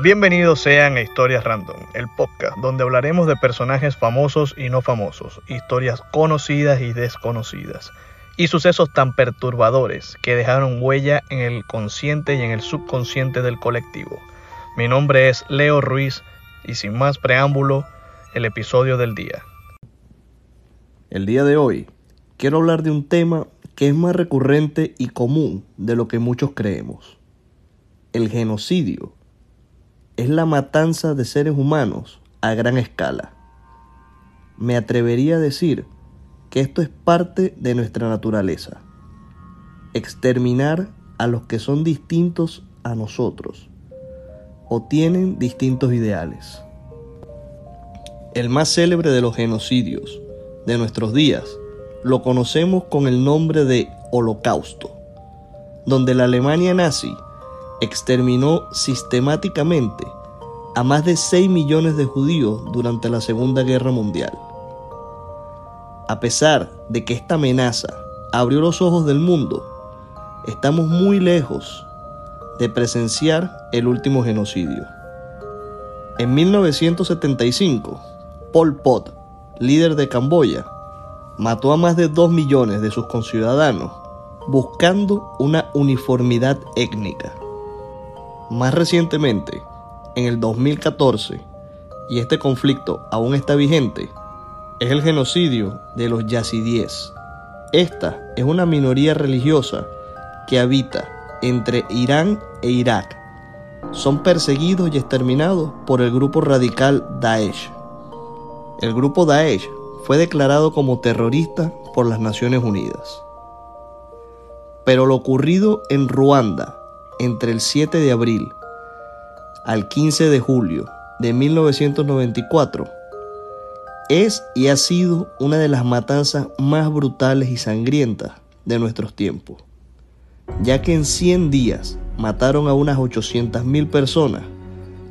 Bienvenidos sean a Historias Random, el podcast donde hablaremos de personajes famosos y no famosos, historias conocidas y desconocidas, y sucesos tan perturbadores que dejaron huella en el consciente y en el subconsciente del colectivo. Mi nombre es Leo Ruiz y sin más preámbulo, el episodio del día. El día de hoy quiero hablar de un tema que es más recurrente y común de lo que muchos creemos. El genocidio es la matanza de seres humanos a gran escala. Me atrevería a decir que esto es parte de nuestra naturaleza. Exterminar a los que son distintos a nosotros o tienen distintos ideales. El más célebre de los genocidios de nuestros días lo conocemos con el nombre de Holocausto, donde la Alemania nazi exterminó sistemáticamente a más de 6 millones de judíos durante la Segunda Guerra Mundial. A pesar de que esta amenaza abrió los ojos del mundo, estamos muy lejos de presenciar el último genocidio. En 1975, Pol Pot, líder de Camboya, mató a más de 2 millones de sus conciudadanos buscando una uniformidad étnica. Más recientemente, en el 2014, y este conflicto aún está vigente, es el genocidio de los yazidíes. Esta es una minoría religiosa que habita entre Irán e Irak. Son perseguidos y exterminados por el grupo radical Daesh. El grupo Daesh fue declarado como terrorista por las Naciones Unidas. Pero lo ocurrido en Ruanda entre el 7 de abril al 15 de julio de 1994 es y ha sido una de las matanzas más brutales y sangrientas de nuestros tiempos, ya que en 100 días mataron a unas 800.000 personas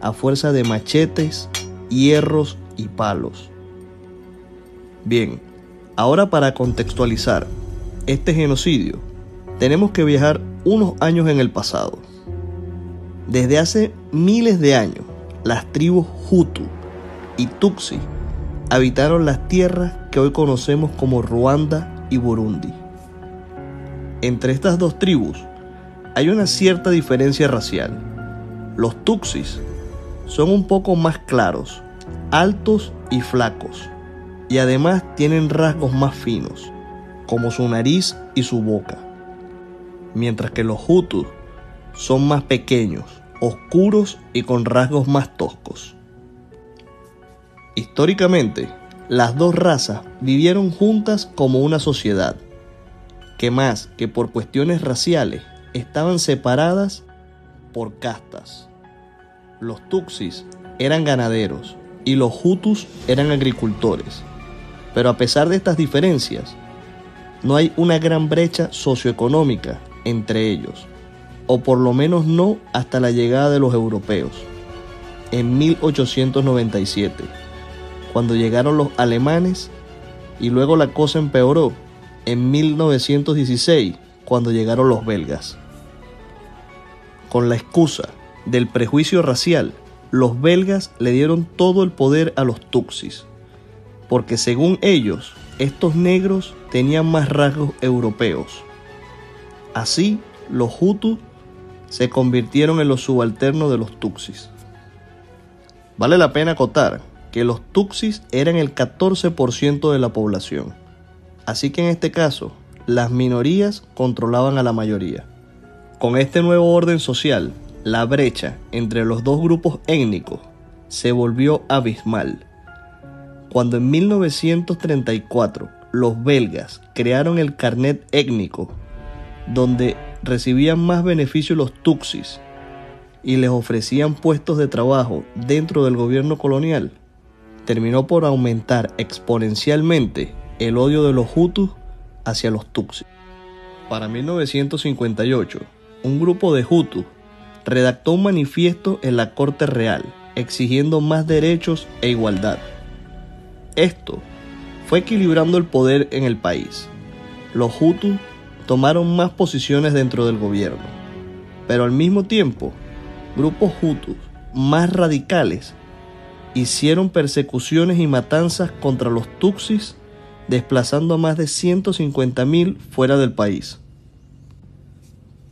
a fuerza de machetes, hierros y palos. Bien, ahora para contextualizar este genocidio, tenemos que viajar unos años en el pasado. Desde hace miles de años, las tribus Hutu y Tutsi habitaron las tierras que hoy conocemos como Ruanda y Burundi. Entre estas dos tribus hay una cierta diferencia racial. Los Tutsis son un poco más claros, altos y flacos, y además tienen rasgos más finos, como su nariz y su boca, mientras que los Hutus son más pequeños, oscuros y con rasgos más toscos. Históricamente, las dos razas vivieron juntas como una sociedad, que más que por cuestiones raciales estaban separadas por castas. Los Tutsis eran ganaderos y los Hutus eran agricultores. Pero a pesar de estas diferencias, no hay una gran brecha socioeconómica entre ellos, o por lo menos no hasta la llegada de los europeos, en 1897, cuando llegaron los alemanes y luego la cosa empeoró en 1916, cuando llegaron los belgas. Con la excusa del prejuicio racial, los belgas le dieron todo el poder a los Tutsis, porque según ellos, estos negros tenían más rasgos europeos. Así, los Hutus se convirtieron en los subalternos de los Tutsis. Vale la pena acotar que los Tutsis eran el 14% de la población, así que en este caso, las minorías controlaban a la mayoría. Con este nuevo orden social, la brecha entre los dos grupos étnicos se volvió abismal. Cuando en 1934 los belgas crearon el carnet étnico, donde recibían más beneficios los Tutsis y les ofrecían puestos de trabajo dentro del gobierno colonial, terminó por aumentar exponencialmente el odio de los Hutus hacia los Tutsis. Para 1958, un grupo de Hutus redactó un manifiesto en la Corte Real exigiendo más derechos e igualdad. Esto fue equilibrando el poder en el país. Los Hutus tomaron más posiciones dentro del gobierno, pero al mismo tiempo, grupos Hutus más radicales hicieron persecuciones y matanzas contra los Tutsis, desplazando a más de 150.000 fuera del país.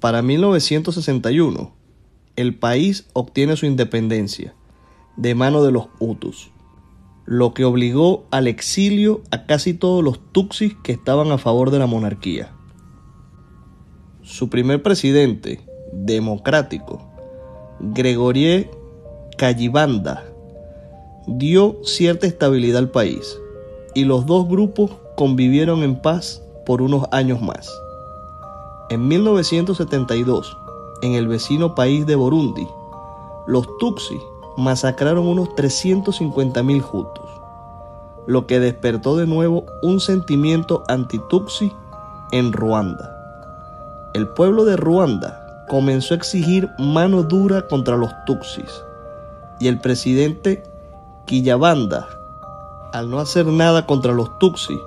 Para 1961, el país obtiene su independencia de mano de los Hutus, lo que obligó al exilio a casi todos los Tutsis que estaban a favor de la monarquía. Su primer presidente, democrático, Gregorie Kayibanda, dio cierta estabilidad al país y los dos grupos convivieron en paz por unos años más. En 1972, en el vecino país de Burundi, los Tutsi masacraron unos 350.000 Hutus, lo que despertó de nuevo un sentimiento anti-Tutsi en Ruanda. El pueblo de Ruanda comenzó a exigir mano dura contra los Tutsis y el presidente Quillabanda, al no hacer nada contra los Tutsi,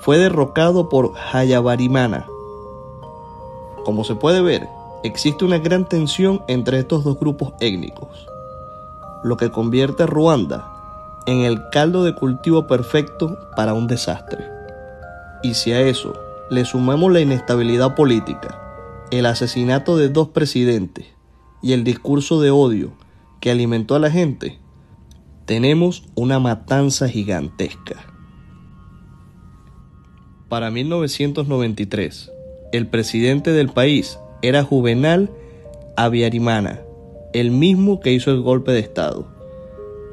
fue derrocado por Hayabarimana. Como se puede ver, existe una gran tensión entre estos dos grupos étnicos, lo que convierte a Ruanda en el caldo de cultivo perfecto para un desastre. Y si a eso le sumamos la inestabilidad política, el asesinato de dos presidentes y el discurso de odio que alimentó a la gente, tenemos una matanza gigantesca. Para 1993, el presidente del país era Juvenal Abiarimana, el mismo que hizo el golpe de Estado.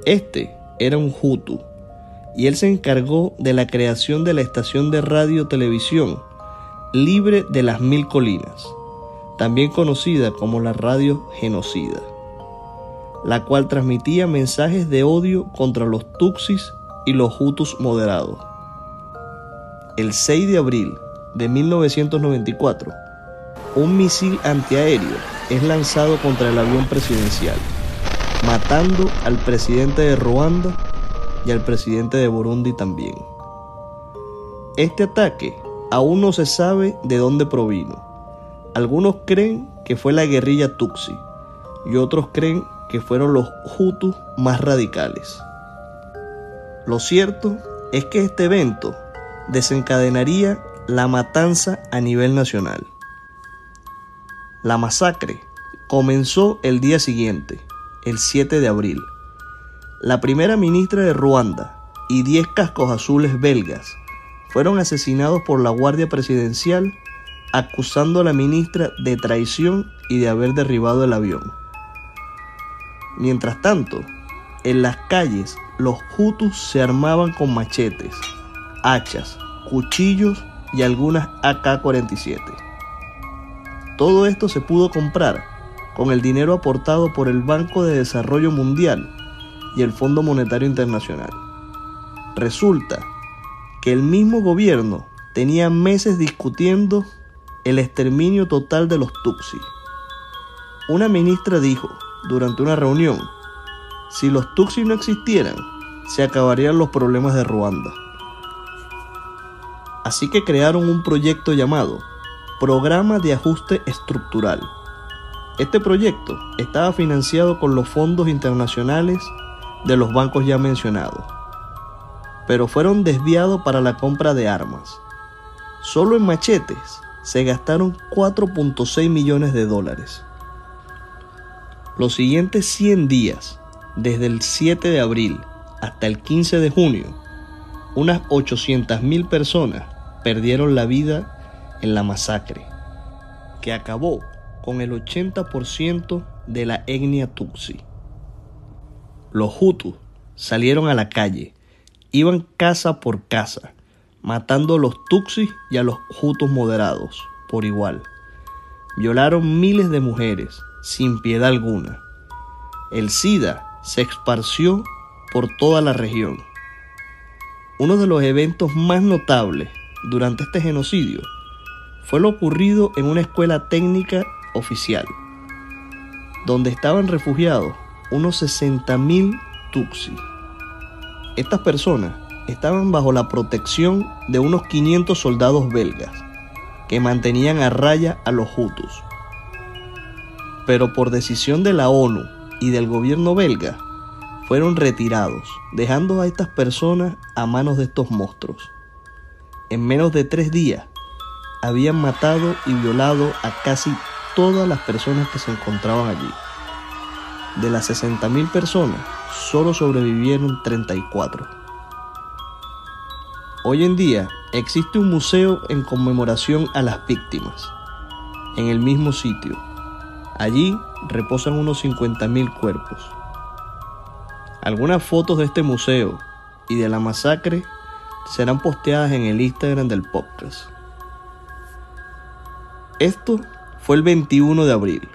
Este era un Hutu y él se encargó de la creación de la estación de radio-televisión libre de las mil colinas, también conocida como la radio genocida la cual transmitía mensajes de odio contra los Tutsis y los Hutus moderados. El 6 de abril de 1994, un misil antiaéreo es lanzado contra el avión presidencial, matando al presidente de Ruanda y al presidente de Burundi también. Este ataque aún no se sabe de dónde provino. Algunos creen que fue la guerrilla Tutsi y otros creen que fueron los Hutus más radicales. Lo cierto es que este evento desencadenaría la matanza a nivel nacional. La masacre comenzó el día siguiente, el 7 de abril. La primera ministra de Ruanda y 10 cascos azules belgas fueron asesinados por la Guardia Presidencial acusando a la ministra de traición y de haber derribado el avión. Mientras tanto, en las calles los Hutus se armaban con machetes, hachas, cuchillos y algunas AK-47. Todo esto se pudo comprar con el dinero aportado por el Banco de Desarrollo Mundial y el Fondo Monetario Internacional. Resulta que el mismo gobierno tenía meses discutiendo el exterminio total de los Tutsi. Una ministra dijo, durante una reunión, si los Tutsis no existieran, se acabarían los problemas de Ruanda. Así que crearon un proyecto llamado Programa de Ajuste Estructural. Este proyecto estaba financiado con los fondos internacionales de los bancos ya mencionados, pero fueron desviados para la compra de armas. Solo en machetes se gastaron 4.6 millones de dólares. Los siguientes 100 días, desde el 7 de abril hasta el 15 de junio, unas 800.000 personas perdieron la vida en la masacre, que acabó con el 80% de la etnia Tutsi. Los Hutus salieron a la calle, iban casa por casa, matando a los Tutsis y a los Hutus moderados por igual. Violaron miles de mujeres, sin piedad alguna. El SIDA se esparció por toda la región. uno de los eventos más notables durante este genocidio fue lo ocurrido en una escuela técnica oficial, donde estaban refugiados unos 60.000 Tutsi. Estas personas estaban bajo la protección de unos 500 soldados belgas que mantenían a raya a los Hutus. Pero por decisión de la ONU y del gobierno belga, fueron retirados, dejando a estas personas a manos de estos monstruos. En menos de tres días, habían matado y violado a casi todas las personas que se encontraban allí. De las 60.000 personas, solo sobrevivieron 34. Hoy en día existe un museo en conmemoración a las víctimas, en el mismo sitio. Allí reposan unos 50.000 cuerpos. Algunas fotos de este museo y de la masacre serán posteadas en el Instagram del podcast. Esto fue el 21 de abril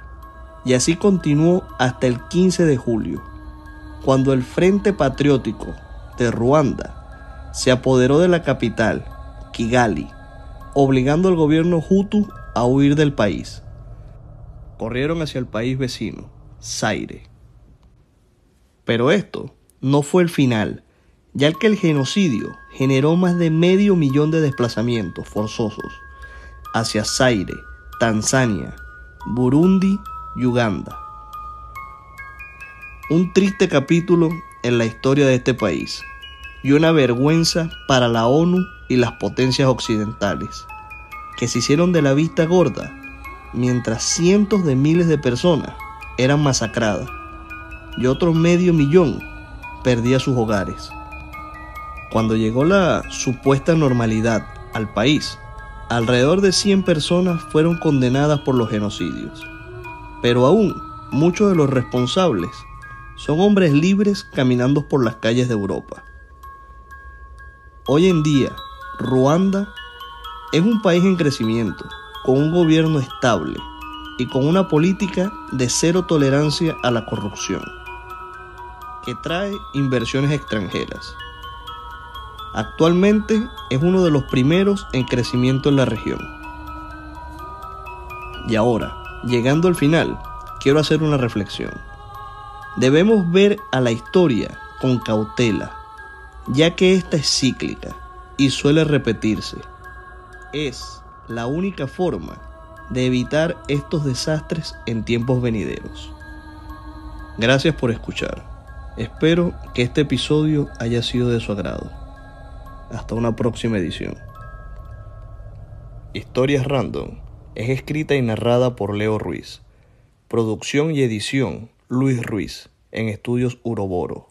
y así continuó hasta el 15 de julio, cuando el Frente Patriótico de Ruanda se apoderó de la capital, Kigali, obligando al gobierno Hutu a huir del país. Corrieron hacia el país vecino, Zaire. Pero esto no fue el final, ya que el genocidio generó más de medio millón de desplazamientos forzosos hacia Zaire, Tanzania, Burundi y Uganda. Un triste capítulo en la historia de este país y una vergüenza para la ONU y las potencias occidentales, que se hicieron de la vista gorda mientras cientos de miles de personas eran masacradas y otro medio millón perdía sus hogares. Cuando llegó la supuesta normalidad al país, alrededor de 100 personas fueron condenadas por los genocidios. Pero aún muchos de los responsables son hombres libres caminando por las calles de Europa. Hoy en día, Ruanda es un país en crecimiento, con un gobierno estable y con una política de cero tolerancia a la corrupción, que trae inversiones extranjeras. Actualmente es uno de los primeros en crecimiento en la región. Y ahora, llegando al final, quiero hacer una reflexión. Debemos ver a la historia con cautela, ya que esta es cíclica y suele repetirse. Es la única forma de evitar estos desastres en tiempos venideros. Gracias por escuchar. Espero que este episodio haya sido de su agrado. Hasta una próxima edición. Historias Random es escrita y narrada por Leo Ruiz. Producción y edición Luis Ruiz en Estudios Uroboro.